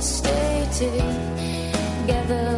stay together.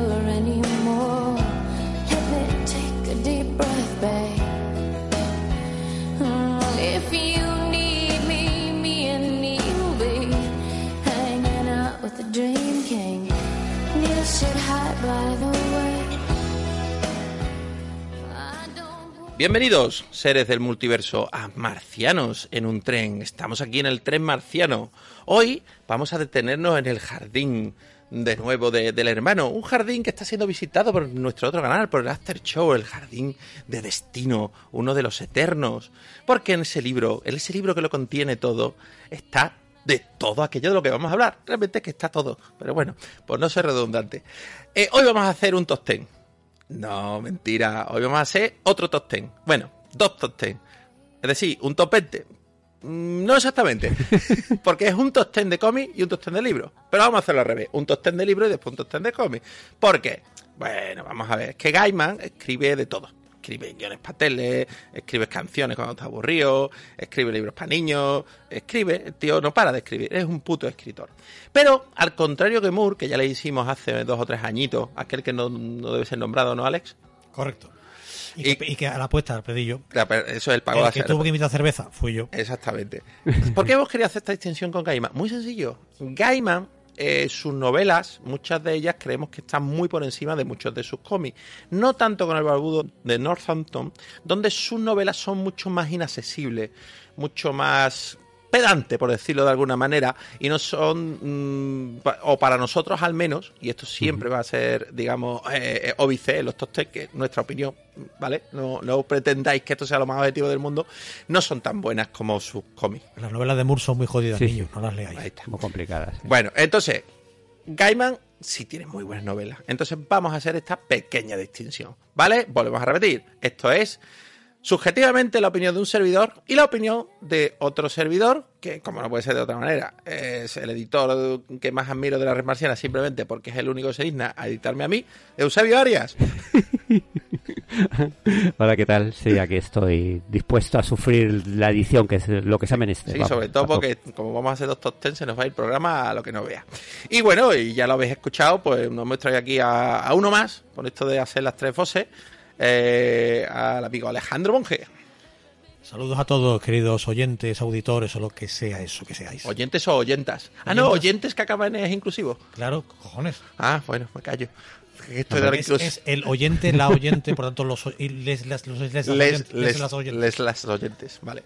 Bienvenidos, seres del multiverso, a Marcianos en un tren. Estamos aquí en el tren marciano. Hoy vamos a detenernos en el jardín de nuevo de- del hermano. Un jardín que está siendo visitado por nuestro otro canal, por el After Show, el jardín de destino, uno de los eternos. Porque en ese libro, en ese libro que lo contiene todo, está de todo aquello de lo que vamos a hablar. Realmente es que está todo. Pero bueno, pues no ser redundante. Eh, hoy vamos a hacer un top. No, mentira. Hoy vamos a hacer otro top 10. Bueno, dos top 10. Es decir, un top 20. Mm, No exactamente. Porque es un top 10 de cómics y un top 10 de libros. Pero vamos a hacerlo al revés. Un top 10 de libros y después un top 10 de cómics. ¿Por qué? Bueno, vamos a ver. Es que Gaiman escribe de todo. Escribe guiones para tele, escribe canciones cuando está aburrido, escribe libros para niños, escribe, el tío no para de escribir, es un puto escritor. Pero, al contrario que Moore, que ya le hicimos hace dos o tres añitos, aquel que no, no debe ser nombrado, ¿no, Alex? Correcto. Y, Y- que, y que a la apuesta. La per- Eso es el pago de El que tuvo que invitar cerveza fui yo. Exactamente. ¿Por qué hemos querido hacer esta distinción con Gaiman? Muy sencillo. Gaiman, eh, sus novelas, muchas de ellas creemos que están muy por encima de muchos de sus cómics. No tanto con el barbudo de Northampton, donde sus novelas son mucho más inaccesibles, mucho más pedante, por decirlo de alguna manera, y no son, mm, o para nosotros al menos, y esto siempre va a ser, digamos, eh, eh, óbice en los top 10, que es nuestra opinión, ¿vale? No, no pretendáis que esto sea lo más objetivo del mundo, no son tan buenas como sus cómics. Las novelas de Moore son muy jodidas, Sí, niños. No las leáis. Ahí está. Muy complicadas. sí. Bueno, entonces, Gaiman sí tiene muy buenas novelas. Entonces vamos a hacer esta pequeña distinción. ¿Vale? Volvemos a repetir. Esto es subjetivamente la opinión de un servidor y la opinión de otro servidor, que como no puede ser de otra manera, es el editor que más admiro de la red marciana simplemente porque es el único que se digna a editarme a mí, Eusebio Arias. Hola, ¿qué tal? Sí, aquí estoy dispuesto a sufrir la edición, que es lo que se ha menester. Sí, Vamos, sobre todo porque como vamos a hacer dos top ten, se nos va a ir el programa a lo que no vea. Y bueno, y ya lo habéis escuchado, pues nos hemos traído aquí a, a uno más, con esto de hacer las tres voces, eh, al amigo Alejandro Monge. Saludos a todos, queridos oyentes, auditores o lo que sea eso que seáis. ¿Oyentes o oyentas? Ah, no, Oyentes. que acaban en es inclusivo. Claro, cojones. Ah, bueno, me callo. Esto de la Es, el oyente, la oyente, por tanto, los, les, las- los, les, oyentes, les les- las oyentes. les las oyentes, vale.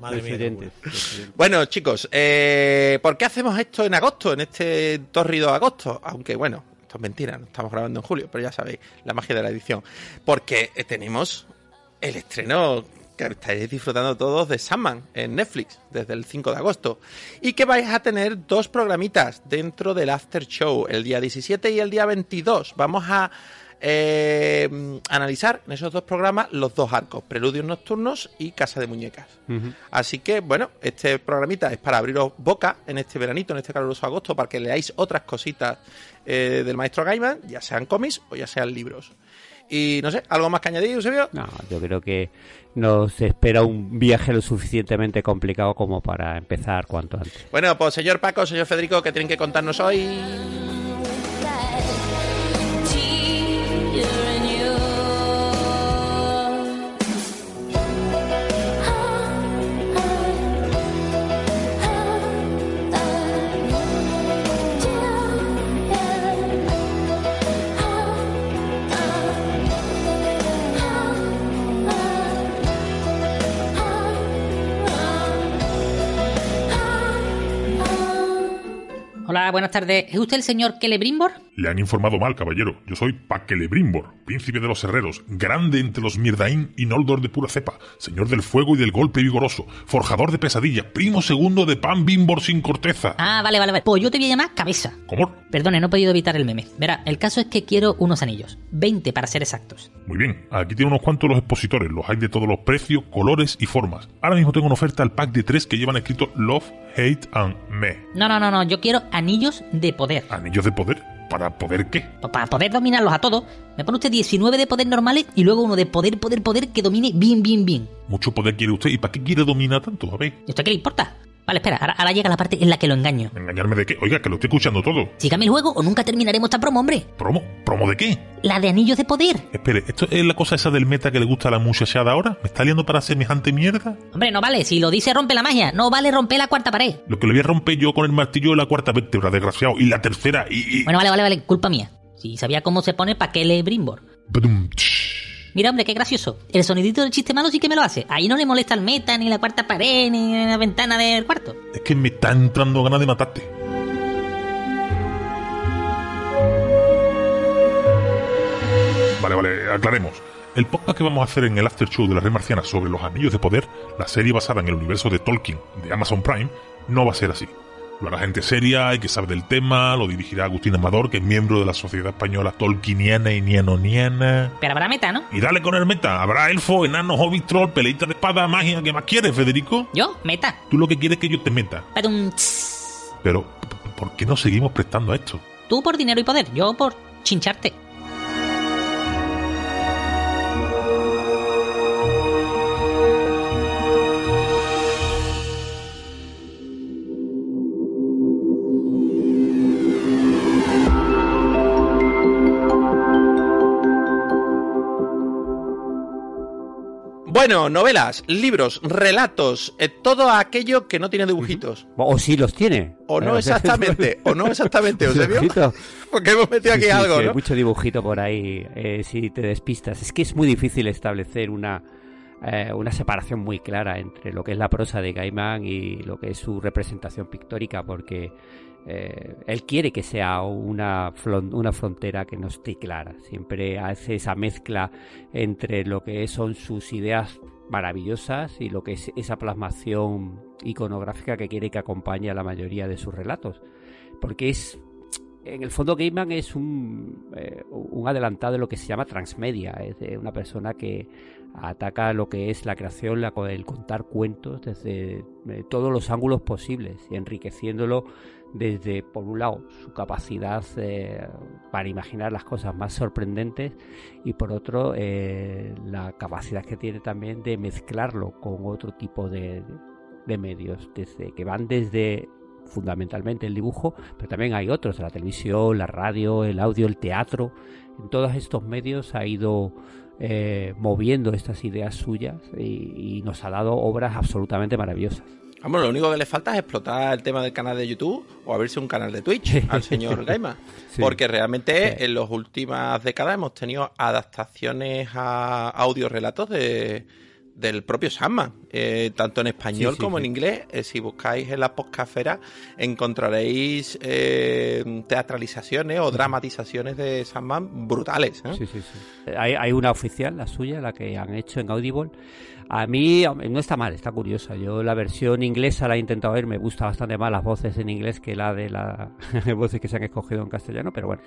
Madre mía. Bueno, chicos, eh, ¿por qué hacemos esto en agosto, en este tórrido agosto? Aunque bueno, mentira, no estamos grabando en julio, pero ya sabéis, la magia de la edición. Porque eh, tenemos el estreno que estaréis disfrutando todos de Sandman en Netflix desde el 5 de agosto. Y que vais a tener dos programitas dentro del After Show, el día 17 y el día 22. Vamos a eh, analizar en esos dos programas los dos arcos, Preludios Nocturnos y Casa de Muñecas. Así que, bueno, este programita es para abriros boca en este veranito, en este caluroso agosto, para que leáis otras cositas eh, del maestro Gaiman, ya sean cómics o ya sean libros. Y no sé, ¿algo más que añadir, Eusebio? No, yo creo que nos espera un viaje lo suficientemente complicado como para empezar cuanto antes. Bueno, pues señor Paco, señor Federico, ¿qué tienen que contarnos hoy? Buenas tardes. ¿Es usted el señor Celebrimbor? Le han informado mal, caballero. Yo soy Paquelebrimbor, príncipe de los herreros, grande entre los Mirdain y Noldor de pura cepa, señor del fuego y del golpe vigoroso, forjador de pesadilla, primo segundo de pan bimbor sin corteza. Ah, vale, vale, vale. Pues yo te voy a llamar cabeza. ¿Cómo? Perdone, no he podido evitar el meme. Verá, el caso es que quiero unos anillos. 20 para ser exactos. Muy bien, aquí tiene unos cuantos los expositores, los hay de todos los precios, colores y formas. Ahora mismo tengo una oferta al pack de tres que llevan escrito Love, Hate and Me. No, no, no, no. Yo quiero anillos de poder. ¿Anillos de poder? ¿Para poder qué? Pues para poder dominarlos a todos. Me pone usted 19 de poder normales y luego uno de poder, poder, poder que domine bien, bien, bien. Mucho poder quiere usted. ¿Y para qué quiere dominar tanto? A ver. ¿Y a usted qué le importa? Vale, espera, ahora, ahora llega la parte en la que lo engaño. ¿Engañarme de qué? Oiga, que lo estoy escuchando todo. Sígame el juego o nunca terminaremos esta promo, hombre. ¿Promo? ¿Promo de qué? La de anillos de poder. Espere, ¿esto es la cosa esa del meta que le gusta a la muchachada ahora? ¿Me está liando para semejante mierda? Hombre, no vale. Si lo dice rompe la magia. No vale romper la cuarta pared. Lo que le voy a romper yo con el martillo es la cuarta vértebra, desgraciado. Y la tercera, y... y... Bueno, vale, vale, vale. Culpa mía. Si sabía cómo se pone, ¿pa' qué le brimbor? Mira, hombre, qué gracioso. El sonidito del chiste malo sí que me lo hace. Ahí no le molesta el meta, ni la cuarta pared, ni la ventana del cuarto. Es que me está entrando ganas de matarte. Vale, vale, aclaremos. El podcast que vamos a hacer en el After Show de la Red Marciana sobre los Anillos de Poder, la serie basada en el universo de Tolkien de Amazon Prime, no va a ser así. Lo hará gente seria y que sabe del tema, lo dirigirá Agustín Amador, que es miembro de la Sociedad Española Tolkieniana y Nianoniana. Pero habrá meta, ¿no? Y dale con el meta, habrá elfo, enano, hobbit, troll, peleita de espada, magia, ¿qué más quieres, Federico? ¿Yo? Meta. Tú lo que quieres es que yo te meta. Padum, Pero, ¿por qué nos seguimos prestando a esto? Tú por dinero y poder, yo por chincharte. Bueno, novelas, libros, relatos, eh, todo aquello que no tiene dibujitos. O sí los tiene. O no exactamente, o no exactamente, Eusebio. Dibujito. Porque hemos metido aquí sí, algo, sí, hay ¿no? mucho dibujito por ahí, eh, si te despistas. Es que es muy difícil establecer una, eh, una separación muy clara entre lo que es la prosa de Gaiman y lo que es su representación pictórica, porque eh, él quiere que sea una, una frontera que no esté clara. Siempre hace esa mezcla entre lo que son sus ideas maravillosas y lo que es esa plasmación iconográfica que quiere que acompañe a la mayoría de sus relatos. Porque es en el fondo Gaiman es un, eh, un adelantado de lo que se llama transmedia, es una persona que ataca lo que es la creación, la, el contar cuentos desde eh, todos los ángulos posibles enriqueciéndolo desde, por un lado, su capacidad eh, para imaginar las cosas más sorprendentes y por otro, eh, la capacidad que tiene también de mezclarlo con otro tipo de, de medios, desde que van desde fundamentalmente el dibujo, pero también hay otros, la televisión, la radio, el audio, el teatro. En todos estos medios ha ido eh, moviendo estas ideas suyas y, y nos ha dado obras absolutamente maravillosas. Vamos, lo único que le falta es explotar el tema del canal de YouTube o abrirse un canal de Twitch al señor Gaiman. Sí. Porque realmente Sí. en las últimas décadas hemos tenido adaptaciones a audiorelatos de, del propio Sandman, eh, tanto en español Sí, sí, como sí. en inglés. Eh, si buscáis en la podcastfera encontraréis eh, teatralizaciones o dramatizaciones de Sandman brutales. ¿eh? Sí, sí, sí. Hay, hay una oficial, la suya, la que han hecho en Audible. A mí no está mal, está curiosa. Yo la versión inglesa la he intentado ver, me gusta bastante más las voces en inglés que la de las voces que se han escogido en castellano, pero bueno,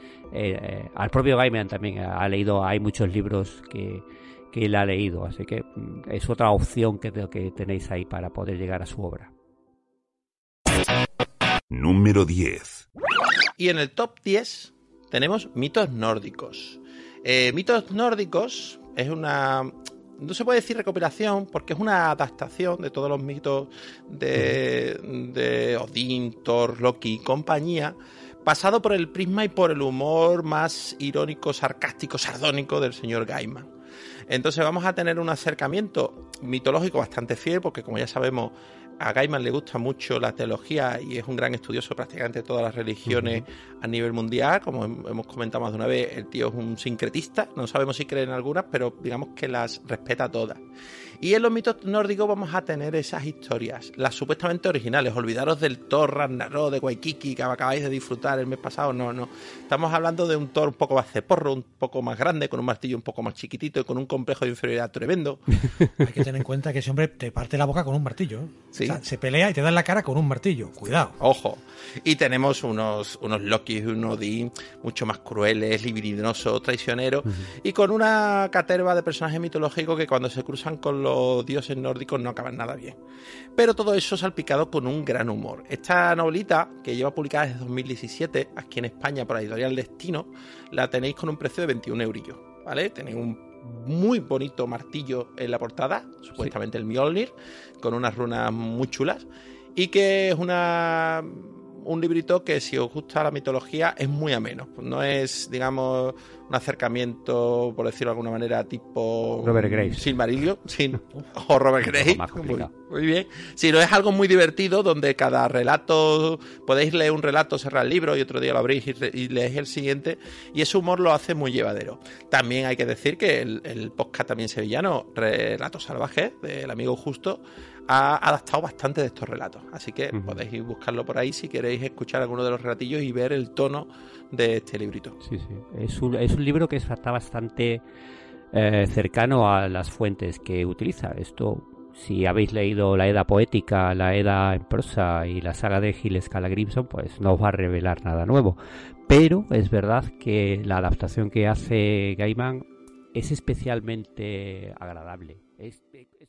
al propio Gaiman también ha leído, hay muchos libros que, que él ha leído, así que mm, es otra opción que, que tenéis ahí para poder llegar a su obra. Número 10. Y en el top 10 tenemos mitos nórdicos. Eh, mitos nórdicos es una... No se puede decir recopilación porque es una adaptación de todos los mitos de, de Odín, Thor, Loki y compañía, pasado por el prisma y por el humor más irónico, sarcástico, sardónico del señor Gaiman. Entonces vamos a tener un acercamiento mitológico bastante fiel porque como ya sabemos a Gaiman le gusta mucho la teología y es un gran estudioso prácticamente de todas las religiones a nivel mundial. Como hem- hemos comentado más de una vez, el tío es un sincretista. No sabemos si cree en algunas, pero digamos que las respeta todas. Y en los mitos nórdicos vamos a tener esas historias, las supuestamente originales. Olvidaros del Thor Ragnarok de Waikiki que acabáis de disfrutar el mes pasado. No, no. Estamos hablando de un Thor un poco más ceporro, un poco más grande, con un martillo un poco más chiquitito y con un complejo de inferioridad tremendo. Hay que tener en cuenta que ese hombre te parte la boca con un martillo. ¿eh? Sí. Sea, se pelea y te da en la cara con un martillo. Cuidado. Ojo. Y tenemos unos, unos Loki y unos Odín mucho más crueles, libidinosos, traicioneros, y con una caterva de personajes mitológicos que cuando se cruzan con los dioses nórdicos no acaban nada bien. Pero todo eso salpicado con un gran humor. Esta novelita, que lleva publicada desde 2017, aquí en España por la editorial Destino, la tenéis con un precio de 21 eurillos, ¿vale? Tenéis un muy bonito martillo en la portada, supuestamente el Mjolnir, con unas runas muy chulas y que es una un librito que si os gusta la mitología es muy ameno. No es, digamos, un acercamiento, por decirlo de alguna manera, tipo Robert Graves. Silmarillion, sin, o Robert Graves. Muy, muy bien. Sino es algo muy divertido donde cada relato, podéis leer un relato, cerrar el libro y otro día lo abrís y, y leéis el siguiente. Y ese humor lo hace muy llevadero. También hay que decir que el, el podcast también sevillano, Relatos Salvajes, del amigo Justo, ha adaptado bastante de estos relatos. Así que podéis ir buscarlo por ahí si queréis escuchar alguno de los relatillos y ver el tono de este librito. Sí, sí. Es un, es un libro que está bastante eh, cercano a las fuentes que utiliza. Esto, si habéis leído la Edda poética, la Edda en prosa y la saga de Gilles Scala Grimson, pues no os va a revelar nada nuevo. Pero es verdad que la adaptación que hace Gaiman es especialmente agradable. Es- es